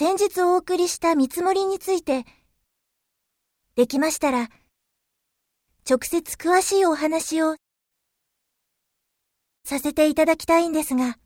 先日お送りした見積もりについて、できましたら、直接詳しいお話をさせていただきたいんですが。